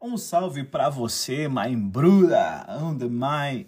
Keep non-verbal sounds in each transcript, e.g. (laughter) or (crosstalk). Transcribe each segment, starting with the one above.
Um salve para você, my bruda, onde my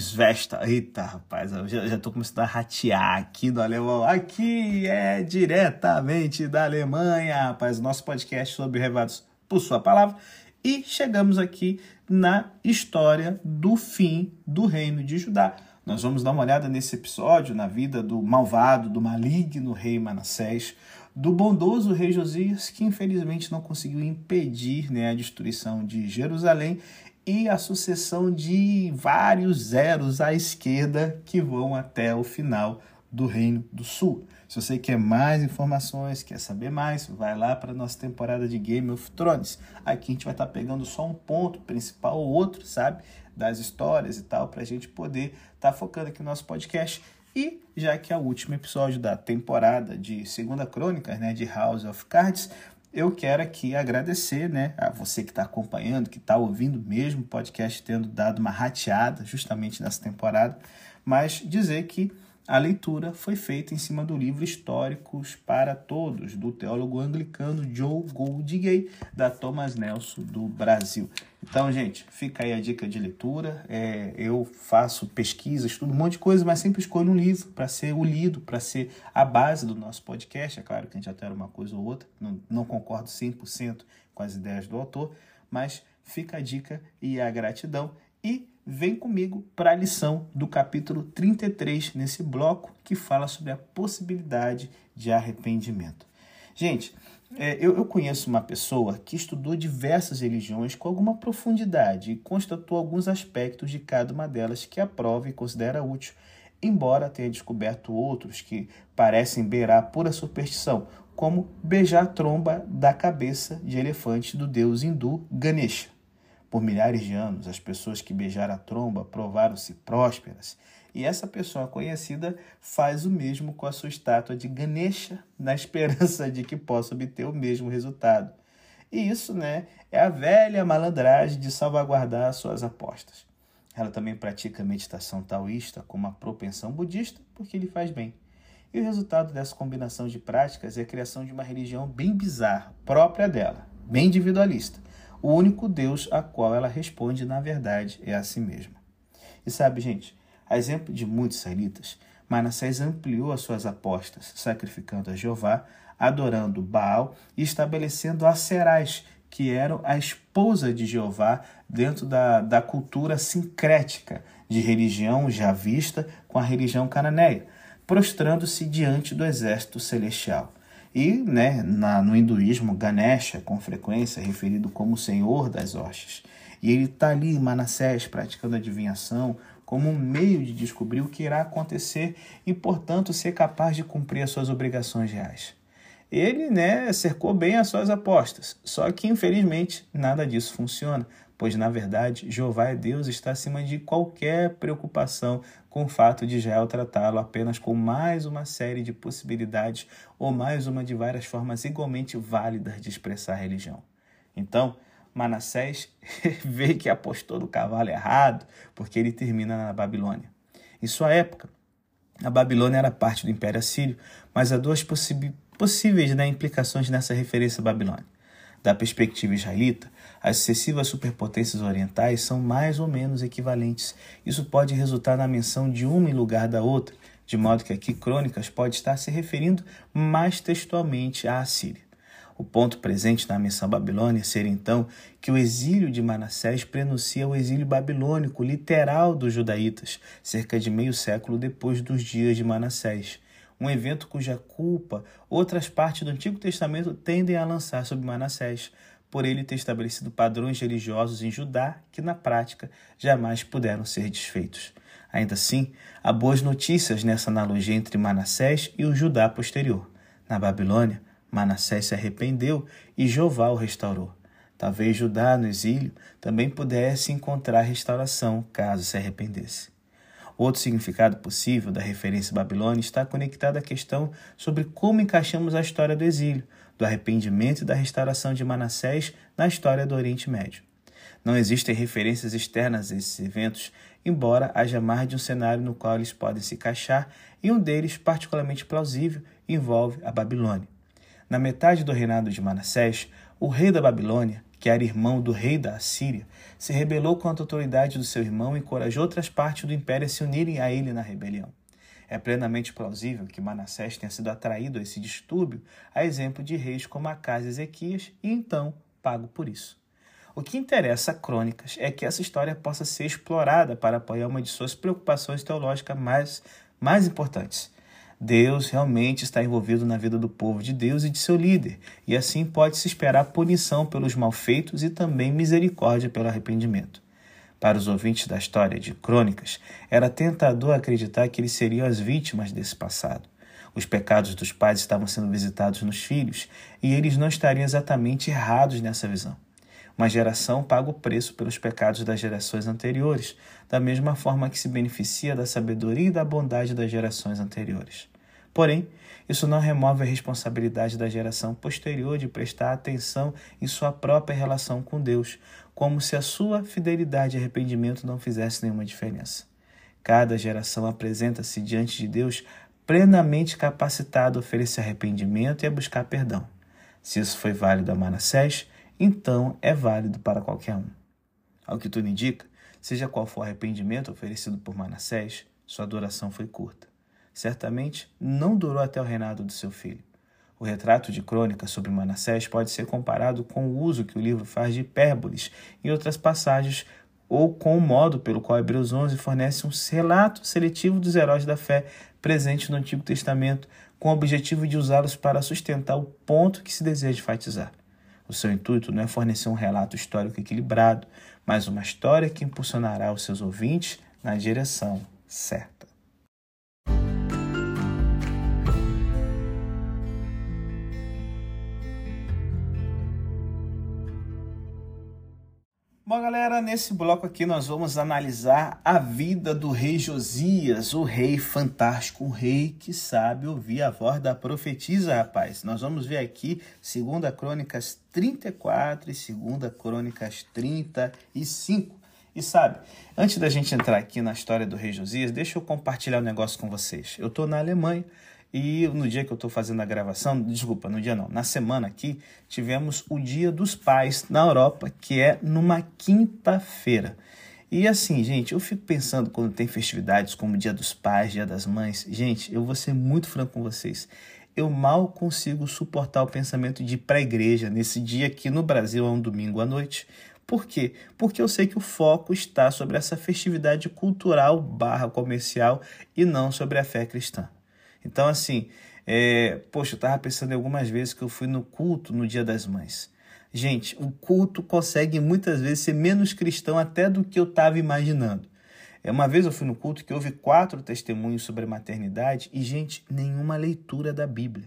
Svesta. Eita, rapaz, eu já, já tô começando a ratear aqui do alemão. Aqui é diretamente da Alemanha, rapaz, nosso podcast sobre revados por sua palavra. E chegamos aqui na história do fim do reino de Judá. Nós vamos dar uma olhada nesse episódio na vida do malvado, do maligno rei Manassés, do bondoso rei Josias, que infelizmente não conseguiu impedir né, a destruição de Jerusalém e a sucessão de vários zeros à esquerda que vão até o final do Reino do Sul. Se você quer mais informações, quer saber mais, vai lá para a nossa temporada de Game of Thrones. Aqui a gente vai estar tá pegando só um ponto principal ou outro, sabe? Das histórias e tal, para a gente poder estar tá focando aqui no nosso podcast. E já que é o último episódio da temporada de Segunda Crônica, né, de House of Cards, eu quero aqui agradecer né, a você que está acompanhando, que está ouvindo mesmo o podcast, tendo dado uma rateada justamente nessa temporada, mas dizer que a leitura foi feita em cima do livro Históricos para Todos, do teólogo anglicano Joe Goldgay, da Thomas Nelson, do Brasil. Então, gente, fica aí a dica de leitura. É, eu faço pesquisa, estudo um monte de coisa, mas sempre escolho um livro para ser o lido, para ser a base do nosso podcast. É claro que a gente altera uma coisa ou outra, não, não concordo 100% com as ideias do autor, mas fica a dica e a gratidão. E vem comigo para a lição do capítulo 33 nesse bloco que fala sobre a possibilidade de arrependimento. Gente, é, eu, eu, conheço uma pessoa que estudou diversas religiões com alguma profundidade e constatou alguns aspectos de cada uma delas que aprova e considera útil, embora tenha descoberto outros que parecem beirar pura superstição, como beijar a tromba da cabeça de elefante do deus hindu Ganesha. Por milhares de anos, as pessoas que beijaram a tromba provaram-se prósperas, e essa pessoa conhecida faz o mesmo com a sua estátua de Ganesha, na esperança de que possa obter o mesmo resultado. E isso, né, é a velha malandragem de salvaguardar suas apostas. Ela também pratica meditação taoísta com uma propensão budista porque lhe faz bem. E o resultado dessa combinação de práticas é a criação de uma religião bem bizarra, própria dela, bem individualista o único Deus a qual ela responde, na verdade, é a si mesma. E sabe, gente, a exemplo de muitos israelitas, Manassés ampliou as suas apostas, sacrificando a Jeová, adorando Baal e estabelecendo Aserais, que eram a esposa de Jeová dentro da, da cultura sincrética de religião já vista com a religião cananeia, prostrando-se diante do exército celestial. E né, na, no hinduísmo, Ganesha, com frequência, é referido como Senhor das Hostes. E ele está ali, Manassés, praticando adivinhação, como um meio de descobrir o que irá acontecer e, portanto, ser capaz de cumprir as suas obrigações reais. Ele né, cercou bem as suas apostas, só que, infelizmente, nada disso funciona, pois na verdade Jeová é Deus está acima de qualquer preocupação com o fato de Israel tratá-lo apenas com mais uma série de possibilidades ou mais uma de várias formas igualmente válidas de expressar a religião. Então, Manassés (laughs) vê que apostou no cavalo errado, porque ele termina na Babilônia. Em sua época, a Babilônia era parte do Império Assírio, mas há duas possíveis né, implicações nessa referência à Babilônia. Da perspectiva israelita, as sucessivas superpotências orientais são mais ou menos equivalentes. Isso pode resultar na menção de uma em lugar da outra, de modo que aqui Crônicas pode estar se referindo mais textualmente à Assíria. O ponto presente na menção babilônia seria então que o exílio de Manassés prenuncia o exílio babilônico literal dos judaítas, cerca de meio século depois dos dias de Manassés um evento cuja culpa outras partes do Antigo Testamento tendem a lançar sobre Manassés, por ele ter estabelecido padrões religiosos em Judá que, na prática, jamais puderam ser desfeitos. Ainda assim, há boas notícias nessa analogia entre Manassés e o Judá posterior. Na Babilônia, Manassés se arrependeu e Jeová o restaurou. Talvez Judá, no exílio, também pudesse encontrar restauração caso se arrependesse. Outro significado possível da referência Babilônia está conectado à questão sobre como encaixamos a história do exílio, do arrependimento e da restauração de Manassés na história do Oriente Médio. Não existem referências externas a esses eventos, embora haja mais de um cenário no qual eles podem se encaixar, e um deles, particularmente plausível, envolve a Babilônia. Na metade do reinado de Manassés, o rei da Babilônia, que era irmão do rei da Assíria, se rebelou contra a autoridade do seu irmão e encorajou outras partes do império a se unirem a ele na rebelião. É plenamente plausível que Manassés tenha sido atraído a esse distúrbio, a exemplo de reis como Acas e Ezequias, e então pago por isso. O que interessa a Crônicas é que essa história possa ser explorada para apoiar uma de suas preocupações teológicas mais, mais importantes. Deus realmente está envolvido na vida do povo de Deus e de seu líder, e assim pode-se esperar punição pelos malfeitos e também misericórdia pelo arrependimento. Para os ouvintes da história de Crônicas, era tentador acreditar que eles seriam as vítimas desse passado. Os pecados dos pais estavam sendo visitados nos filhos e eles não estariam exatamente errados nessa visão. Uma geração paga o preço pelos pecados das gerações anteriores, da mesma forma que se beneficia da sabedoria e da bondade das gerações anteriores. Porém, isso não remove a responsabilidade da geração posterior de prestar atenção em sua própria relação com Deus, como se a sua fidelidade e arrependimento não fizesse nenhuma diferença. Cada geração apresenta-se diante de Deus plenamente capacitado a oferecer arrependimento e a buscar perdão. Se isso foi válido a Manassés, então é válido para qualquer um. Ao que tudo indica, seja qual for o arrependimento oferecido por Manassés, sua adoração foi curta. Certamente não durou até o reinado do seu filho. O retrato de crônica sobre Manassés pode ser comparado com o uso que o livro faz de hipérboles em outras passagens ou com o modo pelo qual Hebreus 11 fornece um relato seletivo dos heróis da fé presentes no Antigo Testamento, com o objetivo de usá-los para sustentar o ponto que se deseja enfatizar. O seu intuito não é fornecer um relato histórico equilibrado, mas uma história que impulsionará os seus ouvintes na direção certa. Bom, galera, nesse bloco aqui nós vamos analisar a vida do rei Josias, o rei fantástico, o rei que sabe ouvir a voz da profetisa, rapaz. Nós vamos ver aqui 2 Crônicas 34 e 2 Crônicas 35. E sabe, antes da gente entrar aqui na história do rei Josias, deixa eu compartilhar um negócio com vocês. Eu estou na Alemanha e no dia que eu estou fazendo a gravação, desculpa, no dia não, na semana aqui, tivemos o Dia dos Pais na Europa, que é numa quinta-feira. E assim, gente, eu fico pensando quando tem festividades como Dia dos Pais, Dia das Mães, gente, eu vou ser muito franco com vocês. Eu mal consigo suportar o pensamento de ir para igreja nesse dia aqui no Brasil, é um domingo à noite. Por quê? Porque eu sei que o foco está sobre essa festividade cultural barra comercial e não sobre a fé cristã. Então, assim, é, poxa, eu estava pensando em algumas vezes que eu fui no culto no Dia das Mães. Gente, o culto consegue muitas vezes ser menos cristão até do que eu estava imaginando. É, uma vez eu fui no culto que houve quatro testemunhos sobre a maternidade e, gente, nenhuma leitura da Bíblia.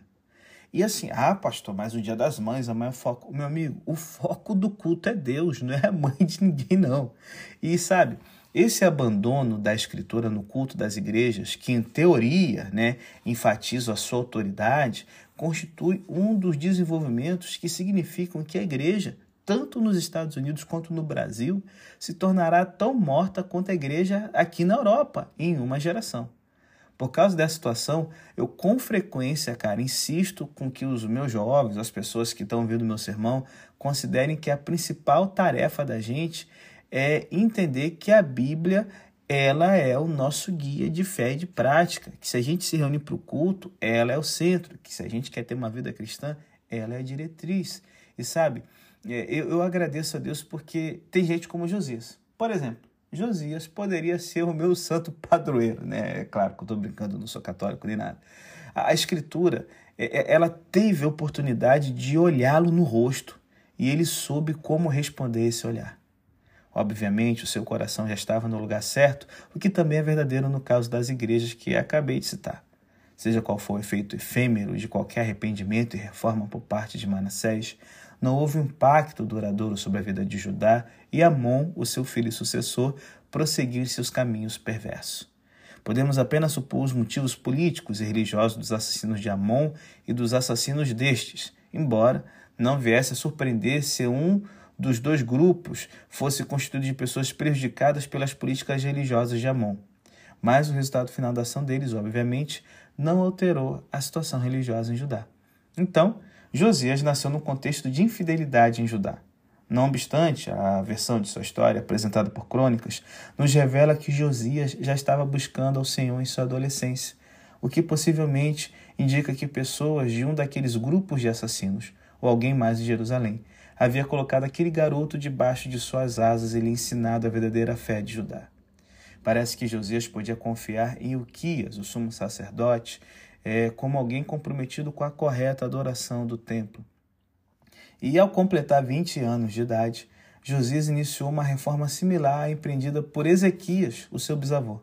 E assim, ah, pastor, mas o dia das mães, a mãe é o foco. Meu amigo, o foco do culto é Deus, não é a mãe de ninguém, não. E sabe, esse abandono da escritura no culto das igrejas, que em teoria né, enfatiza a sua autoridade, constitui um dos desenvolvimentos que significam que a igreja, tanto nos Estados Unidos quanto no Brasil, se tornará tão morta quanto a igreja aqui na Europa em uma geração. Por causa dessa situação, eu com frequência, cara, insisto com que os meus jovens, as pessoas que estão ouvindo meu sermão, considerem que a principal tarefa da gente é entender que a Bíblia ela é o nosso guia de fé e de prática. Que se a gente se reúne para o culto, ela é o centro. Que se a gente quer ter uma vida cristã, ela é a diretriz. E sabe, é, eu, eu agradeço a Deus porque tem gente como Josias. Por exemplo, Josias poderia ser o meu santo (laughs) padroeiro, né? É claro que eu estou brincando, não sou católico nem nada. A, a Escritura, é, ela teve a oportunidade de olhá-lo no rosto e ele soube como responder esse olhar. Obviamente, o seu coração já estava no lugar certo, o que também é verdadeiro no caso das igrejas que acabei de citar. Seja qual for o efeito efêmero de qualquer arrependimento e reforma por parte de Manassés, não houve impacto duradouro sobre a vida de Judá e Amon, o seu filho e sucessor, prosseguiu em seus caminhos perversos. Podemos apenas supor os motivos políticos e religiosos dos assassinos de Amon e dos assassinos destes, embora não viesse a surpreender se um dos dois grupos fosse constituído de pessoas prejudicadas pelas políticas religiosas de Amon. Mas o resultado final da ação deles, obviamente, não alterou a situação religiosa em Judá. Então, Josias nasceu num contexto de infidelidade em Judá. Não obstante, a versão de sua história, apresentada por Crônicas, nos revela que Josias já estava buscando ao Senhor em sua adolescência, o que possivelmente indica que pessoas de um daqueles grupos de assassinos, ou alguém mais de Jerusalém, havia colocado aquele garoto debaixo de suas asas e lhe ensinado a verdadeira fé de Judá. Parece que Josias podia confiar em Uquias, o sumo sacerdote, é, como alguém comprometido com a correta adoração do templo. E ao completar 20 anos de idade, Josias iniciou uma reforma similar à empreendida por Ezequias, o seu bisavô.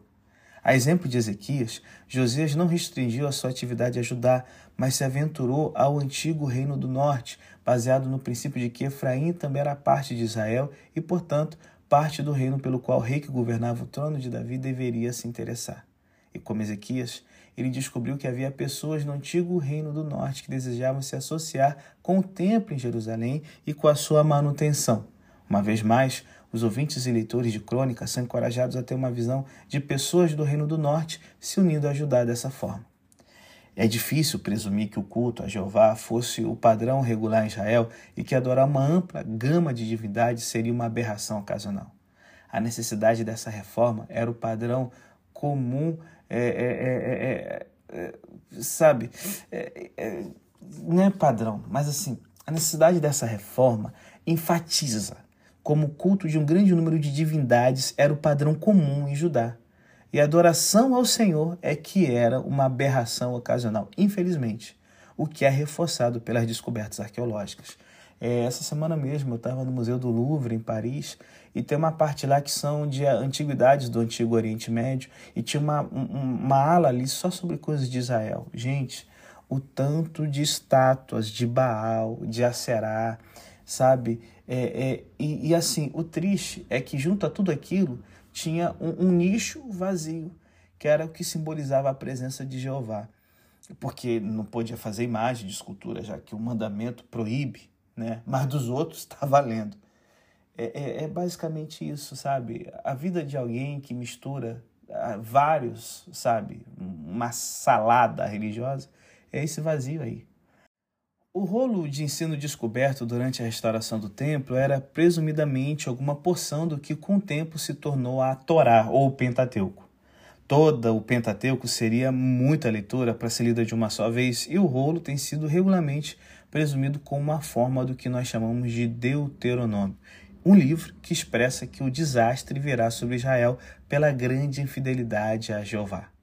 A exemplo de Ezequias, Josias não restringiu a sua atividade a Judá, mas se aventurou ao antigo reino do norte, baseado no princípio de que Efraim também era parte de Israel e, portanto, parte do reino pelo qual o rei que governava o trono de Davi deveria se interessar. E como Ezequias, ele descobriu que havia pessoas no antigo reino do norte que desejavam se associar com o templo em Jerusalém e com a sua manutenção. Uma vez mais, os ouvintes e leitores de crônicas são encorajados a ter uma visão de pessoas do reino do norte se unindo a Judá dessa forma. É difícil presumir que o culto a Jeová fosse o padrão regular em Israel e que adorar uma ampla gama de divindades seria uma aberração ocasional. A necessidade dessa reforma era o padrão comum, é, é, é, sabe? não é padrão, mas assim, a necessidade dessa reforma enfatiza como o culto de um grande número de divindades era o padrão comum em Judá. E a adoração ao Senhor é que era uma aberração ocasional, infelizmente, o que é reforçado pelas descobertas arqueológicas. É, essa semana mesmo eu estava no Museu do Louvre, em Paris, e tem uma parte lá que são de antiguidades do Antigo Oriente Médio, e tinha uma, um, uma ala ali só sobre coisas de Israel. Gente, o tanto de estátuas de Baal, de Aserá, sabe? É, é, e, e assim, o triste é que junto a tudo aquilo tinha um, um nicho vazio, que era o que simbolizava a presença de Jeová. Porque não podia fazer imagem de escultura, já que o mandamento proíbe, né? mas dos outros está (laughs) valendo. É, é, é, basicamente isso, sabe? A vida de alguém que mistura ah, vários, sabe? Uma salada religiosa, é esse vazio aí. O rolo de ensino descoberto durante a restauração do templo era presumidamente alguma porção do que com o tempo se tornou a Torá ou Pentateuco. Toda o Pentateuco seria muita leitura para ser lida de uma só vez, e o rolo tem sido regularmente presumido como uma forma do que nós chamamos de Deuteronômio, um livro que expressa que o desastre virá sobre Israel pela grande infidelidade a Jeová.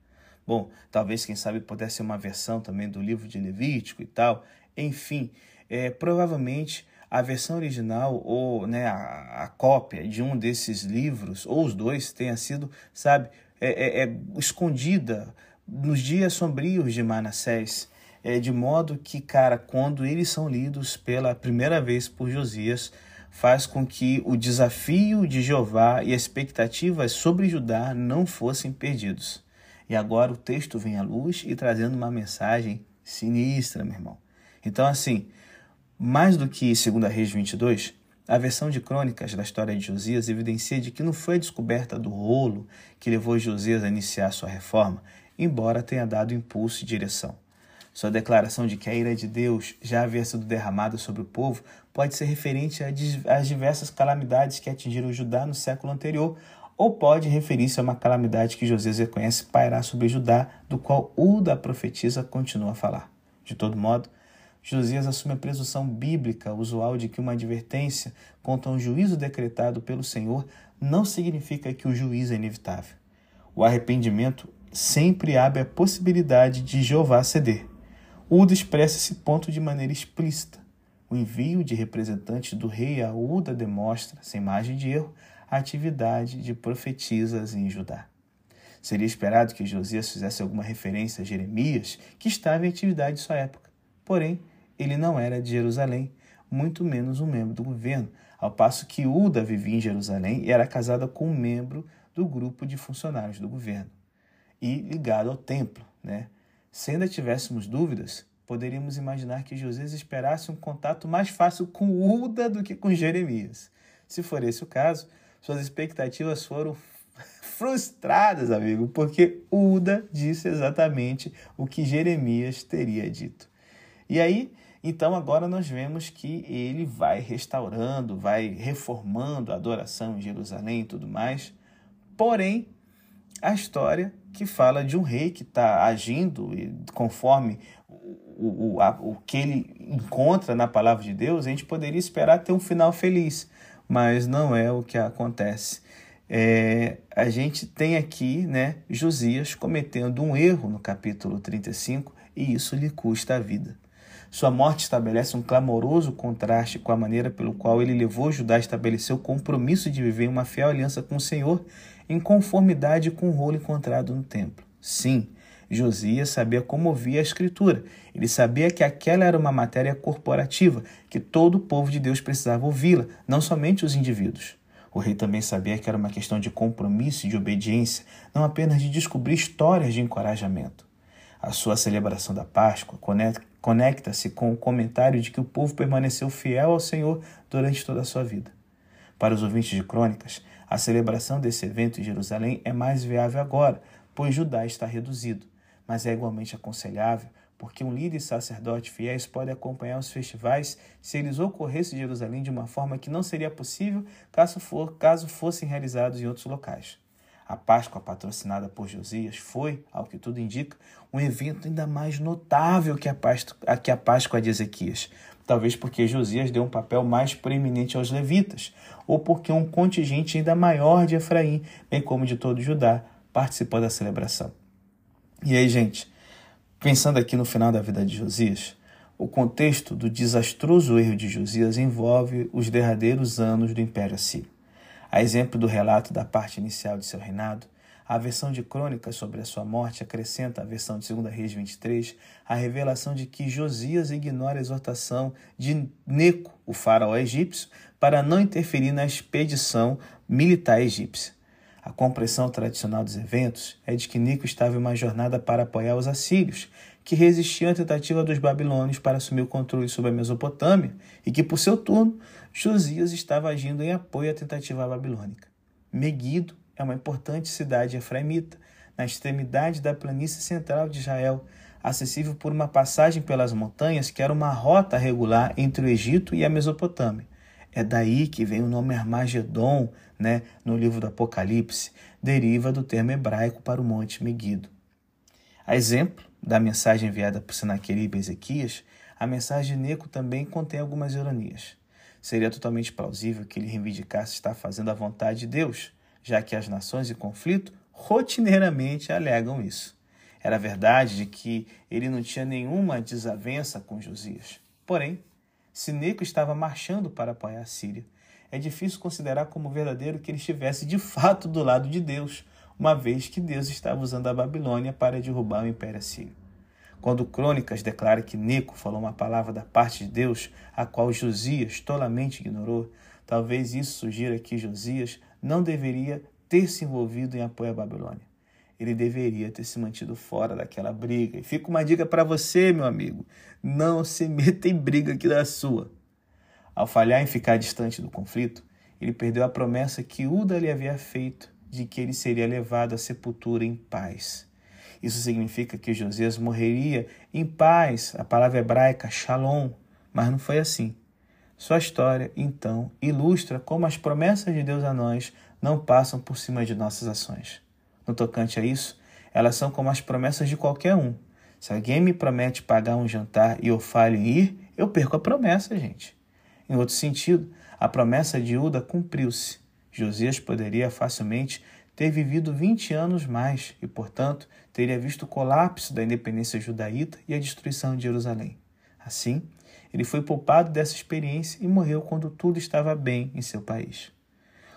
Bom, talvez, quem sabe, pudesse ser uma versão também do livro de Levítico e tal, enfim, é, provavelmente a versão original ou né, a, a, cópia de um desses livros, ou os dois, tenha sido, sabe, é, é, é escondida nos dias sombrios de Manassés. É, de modo que, cara, quando eles são lidos pela primeira vez por Josias, faz com que o desafio de Jeová e as expectativas sobre Judá não fossem perdidos. E agora o texto vem à luz e trazendo uma mensagem sinistra, meu irmão. Então, assim, mais do que 2 Reis 22, a versão de crônicas da história de Josias evidencia de que não foi a descoberta do rolo que levou Josias a iniciar sua reforma, embora tenha dado impulso e direção. Sua declaração de que a ira de Deus já havia sido derramada sobre o povo pode ser referente às diversas calamidades que atingiram Judá no século anterior, ou pode referir-se a uma calamidade que Josias reconhece pairar sobre Judá, do qual Uda, a profetisa, continua a falar. De todo modo, Josias assume a presunção bíblica usual de que uma advertência contra um juízo decretado pelo Senhor não significa que o juízo é inevitável. O arrependimento sempre abre a possibilidade de Jeová ceder. Uda expressa esse ponto de maneira explícita. O envio de representantes do rei a Uda demonstra, sem margem de erro, a atividade de profetisas em Judá. Seria esperado que Josias fizesse alguma referência a Jeremias, que estava em atividade em sua época. Porém, ele não era de Jerusalém, muito menos um membro do governo, ao passo que Uda vivia em Jerusalém e era casada com um membro do grupo de funcionários do governo e ligado ao templo. Né? Se ainda tivéssemos dúvidas, poderíamos imaginar que Josias esperasse um contato mais fácil com Uda do que com Jeremias. Se for esse o caso, suas expectativas foram (laughs) frustradas, amigo, porque Uda disse exatamente o que Jeremias teria dito. E aí, Então agora nós vemos que ele vai restaurando, vai reformando a adoração em Jerusalém e tudo mais. Porém, a história que fala de um rei que está agindo conforme o, o, a, o que ele encontra na palavra de Deus, a gente poderia esperar ter um final feliz, mas não é o que acontece. É, a gente tem aqui né, Josias cometendo um erro no capítulo 35 e isso lhe custa a vida. Sua morte estabelece um clamoroso contraste com a maneira pelo qual ele levou Judá a estabelecer o compromisso de viver uma fiel aliança com o Senhor em conformidade com o rolo encontrado no templo. Sim, Josias sabia como ouvir a Escritura. Ele sabia que aquela era uma matéria corporativa, que todo o povo de Deus precisava ouvi-la, não somente os indivíduos. O rei também sabia que era uma questão de compromisso e de obediência, não apenas de descobrir histórias de encorajamento. A sua celebração da Páscoa conecta-se com o comentário de que o povo permaneceu fiel ao Senhor durante toda a sua vida. Para os ouvintes de Crônicas, a celebração desse evento em Jerusalém é mais viável agora, pois Judá está reduzido, mas é igualmente aconselhável porque um líder e sacerdote fiéis podem acompanhar os festivais se eles ocorressem em Jerusalém de uma forma que não seria possível caso, for, caso fossem realizados em outros locais. A Páscoa, patrocinada por Josias, foi, ao que tudo indica, um evento ainda mais notável que a Páscoa, que a Páscoa de Ezequias. Talvez porque Josias deu um papel mais preeminente aos levitas, ou porque um contingente ainda maior de Efraim, bem como de todo Judá, participou da celebração. E aí, gente, pensando aqui no final da vida de Josias, o contexto do desastroso erro de Josias envolve os derradeiros anos do Império Assírio. A exemplo do relato da parte inicial de seu reinado, a versão de crônicas sobre a sua morte acrescenta à versão de 2 Reis 23 a revelação de que Josias ignora a exortação de Neco, o faraó egípcio, para não interferir na expedição militar egípcia. A compreensão tradicional dos eventos é de que Nico estava em uma jornada para apoiar os assírios, que resistiam à tentativa dos babilônios para assumir o controle sobre a Mesopotâmia e que, por seu turno, Josias estava agindo em apoio à tentativa babilônica. Meguido é uma importante cidade efraimita, na extremidade da planície central de Israel, acessível por uma passagem pelas montanhas que era uma rota regular entre o Egito e a Mesopotâmia. É daí que vem o nome Armagedon, né, no livro do Apocalipse, deriva do termo hebraico para o Monte Meguido. A exemplo da mensagem enviada por Senaqueribe e Ezequias, a mensagem de Neco também contém algumas ironias. Seria totalmente plausível que ele reivindicasse estar fazendo a vontade de Deus, já que as nações em conflito rotineiramente alegam isso. Era verdade de que ele não tinha nenhuma desavença com Josias. Porém, se Neco estava marchando para apoiar a Síria, é difícil considerar como verdadeiro que ele estivesse de fato do lado de Deus, uma vez que Deus estava usando a Babilônia para derrubar o Império Assírio. Quando Crônicas declara que Neco falou uma palavra da parte de Deus, a qual Josias tolamente ignorou, talvez isso sugira que Josias não deveria ter se envolvido em apoio à Babilônia. Ele deveria ter se mantido fora daquela briga. E fica uma dica para você, meu amigo: não se meta em briga aqui da sua. Ao falhar em ficar distante do conflito, ele perdeu a promessa que Uda lhe havia feito de que ele seria levado à sepultura em paz. Isso significa que Josias morreria em paz, a palavra hebraica shalom, mas não foi assim. Sua história, então, ilustra como as promessas de Deus a nós não passam por cima de nossas ações. No tocante a isso, elas são como as promessas de qualquer um. Se alguém me promete pagar um jantar e eu falho em ir, eu perco a promessa, gente. Em outro sentido, a promessa de Uda cumpriu-se. Josias poderia facilmente ter vivido 20 anos mais e, portanto, teria visto o colapso da independência judaíta e a destruição de Jerusalém. Assim, ele foi poupado dessa experiência e morreu quando tudo estava bem em seu país.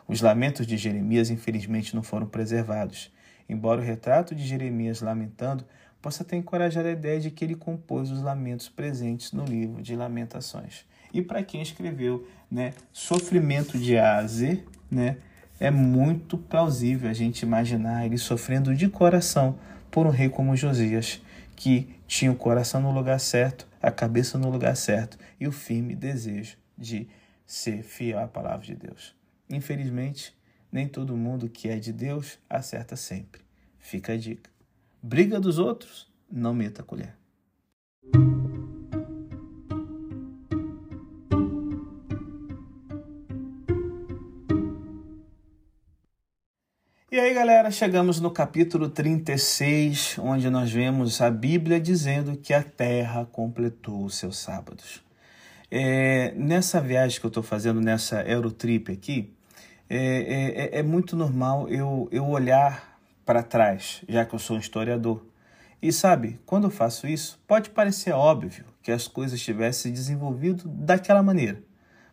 Os lamentos de Jeremias, infelizmente, não foram preservados, embora o retrato de Jeremias lamentando possa ter encorajado a ideia de que ele compôs os lamentos presentes no livro de Lamentações. E para quem escreveu, né, Sofrimento de Azer, né, é muito plausível a gente imaginar ele sofrendo de coração por um rei como Josias, que tinha o coração no lugar certo, a cabeça no lugar certo e o firme desejo de ser fiel à palavra de Deus. Infelizmente, nem todo mundo que é de Deus acerta sempre. Fica a dica. Briga dos outros, não meta a colher. E aí, galera, chegamos no capítulo 36, onde nós vemos a Bíblia dizendo que a terra completou os seus sábados. É, nessa viagem que eu estou fazendo, nessa Eurotrip aqui, é, é, é, é muito normal eu, eu olhar para trás, já que eu sou um historiador. E sabe, quando eu faço isso, pode parecer óbvio que as coisas tivessem desenvolvido daquela maneira,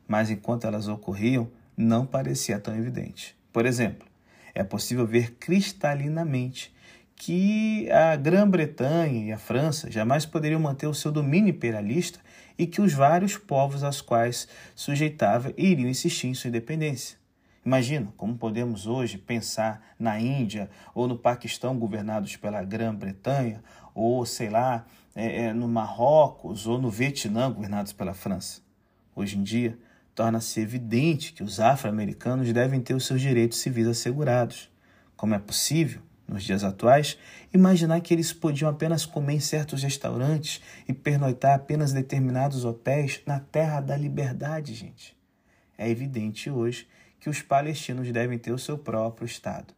mas enquanto elas ocorriam, não parecia tão evidente. Por exemplo, é possível ver cristalinamente que a Grã-Bretanha e a França jamais poderiam manter o seu domínio imperialista e que os vários povos aos quais sujeitava iriam insistir em sua independência. Imagina como podemos hoje pensar na Índia ou no Paquistão governados pela Grã-Bretanha, ou sei lá, é, é, no Marrocos ou no Vietnã governados pela França. Hoje em dia, torna-se evidente que os afro-americanos devem ter os seus direitos civis assegurados. Como é possível, nos dias atuais, imaginar que eles podiam apenas comer em certos restaurantes e pernoitar apenas determinados hotéis na terra da liberdade, gente? É evidente hoje que os palestinos devem ter o seu próprio Estado.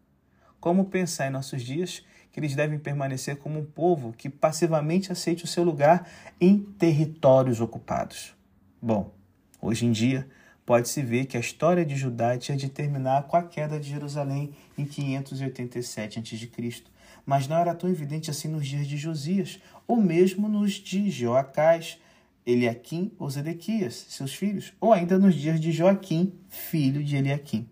Como pensar em nossos dias que eles devem permanecer como um povo que passivamente aceite o seu lugar em territórios ocupados? Bom, Hoje em dia, pode-se ver que a história de Judá tinha de terminar com a queda de Jerusalém em 587 a.C., mas não era tão evidente assim nos dias de Josias, ou mesmo nos de Joacás, Eliaquim ou Zedequias, seus filhos, ou ainda nos dias de Joaquim, filho de Eliaquim.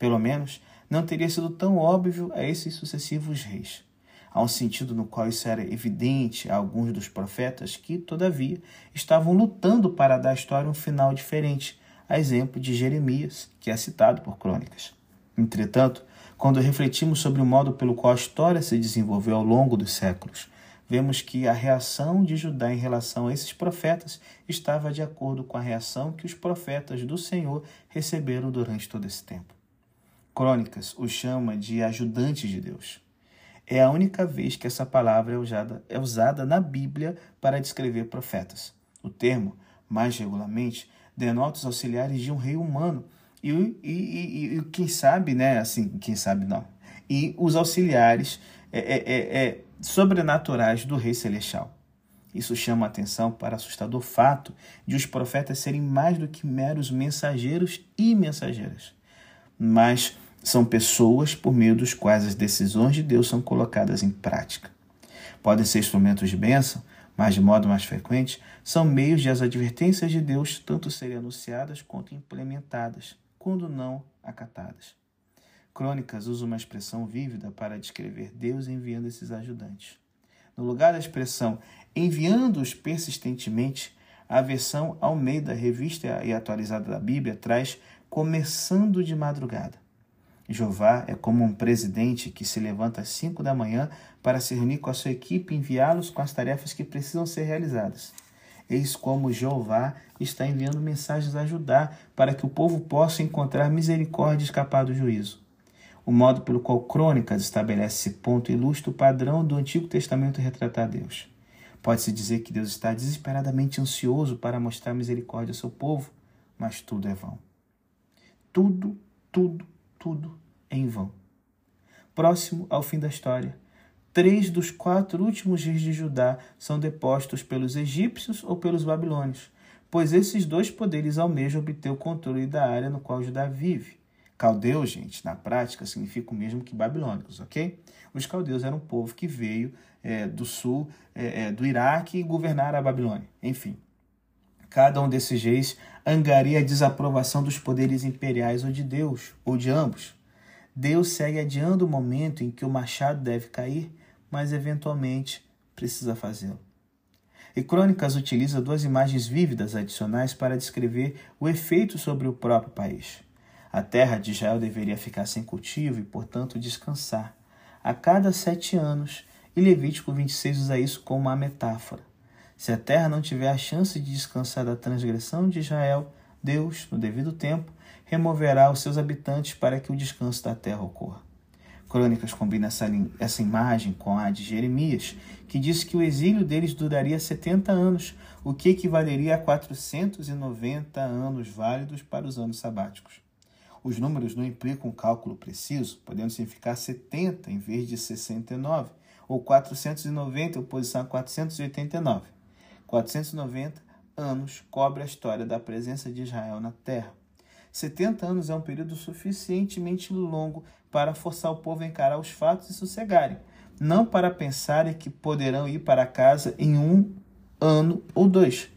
Pelo menos, não teria sido tão óbvio a esses sucessivos reis. Há um sentido no qual isso era evidente a alguns dos profetas que, todavia, estavam lutando para dar à história um final diferente, a exemplo de Jeremias, que é citado por crônicas. Entretanto, quando refletimos sobre o modo pelo qual a história se desenvolveu ao longo dos séculos, vemos que a reação de Judá em relação a esses profetas estava de acordo com a reação que os profetas do Senhor receberam durante todo esse tempo. Crônicas os chama de ajudantes de Deus. É a única vez que essa palavra é usada, é usada na Bíblia para descrever profetas. O termo, mais regularmente, denota os auxiliares de um rei humano e, e, e, e quem sabe, né? Assim, quem sabe não. E os auxiliares é, é, é, é sobrenaturais do rei celestial. Isso chama a atenção para o assustador fato de os profetas serem mais do que meros mensageiros e mensageiras, mas são pessoas por meio dos quais as decisões de Deus são colocadas em prática. Podem ser instrumentos de bênção, mas de modo mais frequente são meios de as advertências de Deus tanto serem anunciadas quanto implementadas, quando não acatadas. Crônicas usa uma expressão vívida para descrever Deus enviando esses ajudantes. No lugar da expressão enviando-os persistentemente, a versão Almeida, revista e atualizada da Bíblia, traz começando de madrugada. Jeová é como um presidente que se levanta às 5 da manhã para se reunir com a sua equipe e enviá-los com as tarefas que precisam ser realizadas. Eis como Jeová está enviando mensagens a ajudar para que o povo possa encontrar misericórdia e escapar do juízo. O modo pelo qual Crônicas estabelece esse ponto ilustra o padrão do Antigo Testamento retratar Deus. Pode-se dizer que Deus está desesperadamente ansioso para mostrar misericórdia ao seu povo, mas tudo é vão. Tudo, tudo, tudo em vão. Próximo ao fim da história, três dos quatro últimos reis de Judá são depostos pelos egípcios ou pelos babilônios, pois esses dois poderes almejam obter o controle da área no qual Judá vive. Caldeus, gente, na prática, significa o mesmo que babilônicos, ok? Os caldeus eram um povo que veio é, do sul é, é, do Iraque e governar a Babilônia. Enfim, Cada um desses reis angaria a desaprovação dos poderes imperiais ou de Deus, ou de ambos. Deus segue adiando o momento em que o machado deve cair, mas eventualmente precisa fazê-lo. E Crônicas utiliza duas imagens vívidas adicionais para descrever o efeito sobre o próprio país. A terra de Israel deveria ficar sem cultivo e, portanto, descansar a cada sete anos, e Levítico 26 usa isso como uma metáfora. Se a terra não tiver a chance de descansar da transgressão de Israel, Deus, no devido tempo, removerá os seus habitantes para que o descanso da terra ocorra. Crônicas combina essa, essa imagem com a de Jeremias, que diz que o exílio deles duraria 70 anos, o que equivaleria a 490 anos válidos para os anos sabáticos. Os números não implicam um cálculo preciso, podendo significar 70 em vez de 69, ou 490 em oposição a 489. 490 anos cobre a história da presença de Israel na terra. 70 anos é um período suficientemente longo para forçar o povo a encarar os fatos e sossegarem, não para pensarem que poderão ir para casa em um ano ou dois.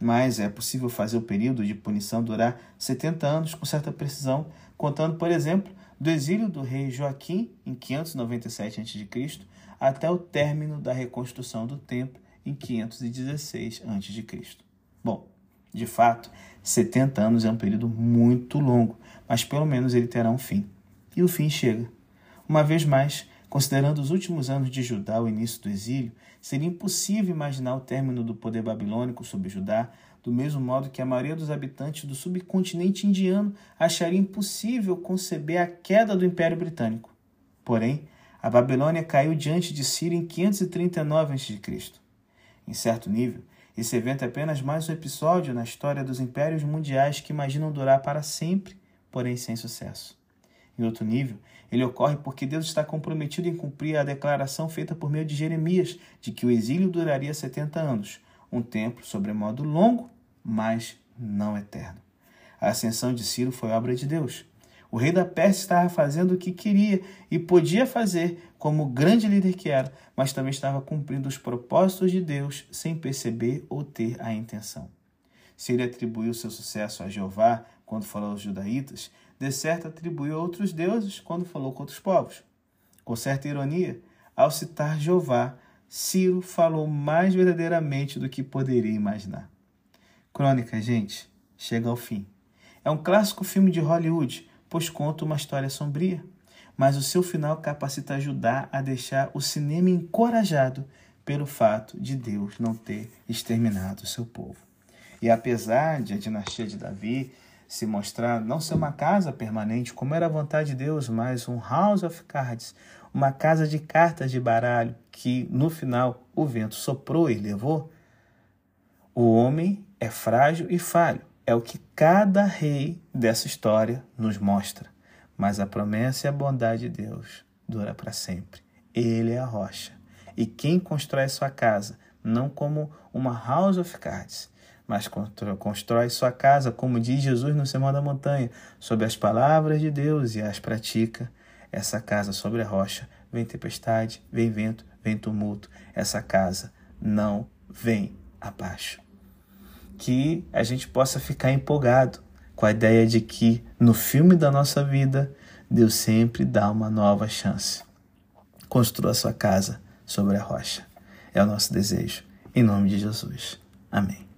Mas é possível fazer o período de punição durar 70 anos com certa precisão, contando, por exemplo, do exílio do rei Joaquim em 597 a.C. até o término da reconstrução do templo em 516 a.C. Bom, de fato, 70 anos é um período muito longo, mas pelo menos ele terá um fim. E o fim chega. Uma vez mais, considerando os últimos anos de Judá, o início do exílio, seria impossível imaginar o término do poder babilônico sobre Judá, do mesmo modo que a maioria dos habitantes do subcontinente indiano acharia impossível conceber a queda do Império Britânico. Porém, a Babilônia caiu diante de Síria em 539 a.C. Em certo nível, esse evento é apenas mais um episódio na história dos impérios mundiais que imaginam durar para sempre, porém sem sucesso. Em outro nível, ele ocorre porque Deus está comprometido em cumprir a declaração feita por meio de Jeremias de que o exílio duraria 70 anos, um tempo sobremodo longo, mas não eterno. A ascensão de Ciro foi obra de Deus. O rei da Pérsia estava fazendo o que queria e podia fazer como grande líder que era, mas também estava cumprindo os propósitos de Deus sem perceber ou ter a intenção. Se ele atribuiu seu sucesso a Jeová quando falou aos judaítas, de certo atribuiu a outros deuses quando falou com outros povos. Com certa ironia, ao citar Jeová, Ciro falou mais verdadeiramente do que poderia imaginar. Crônica, gente, chega ao fim. É um clássico filme de Hollywood pois conta uma história sombria, mas o seu final capacita ajudar a deixar o cinema encorajado pelo fato de Deus não ter exterminado o seu povo. E apesar de a dinastia de Davi se mostrar não ser uma casa permanente, como era a vontade de Deus, mas um house of cards, uma casa de cartas de baralho que no final o vento soprou e levou, o homem é frágil e falho. É o que cada rei dessa história nos mostra. Mas a promessa e a bondade de Deus dura para sempre. Ele é a rocha. E quem constrói sua casa, não como uma house of cards, mas constrói sua casa, como diz Jesus no Sermão da Montanha, sob as palavras de Deus e as pratica. Essa casa sobre a rocha, vem tempestade, vem vento, vem tumulto. Essa casa não vem abaixo que a gente possa ficar empolgado com a ideia de que no filme da nossa vida, Deus sempre dá uma nova chance. Construa sua casa sobre a rocha. É o nosso desejo. Em nome de Jesus. Amém.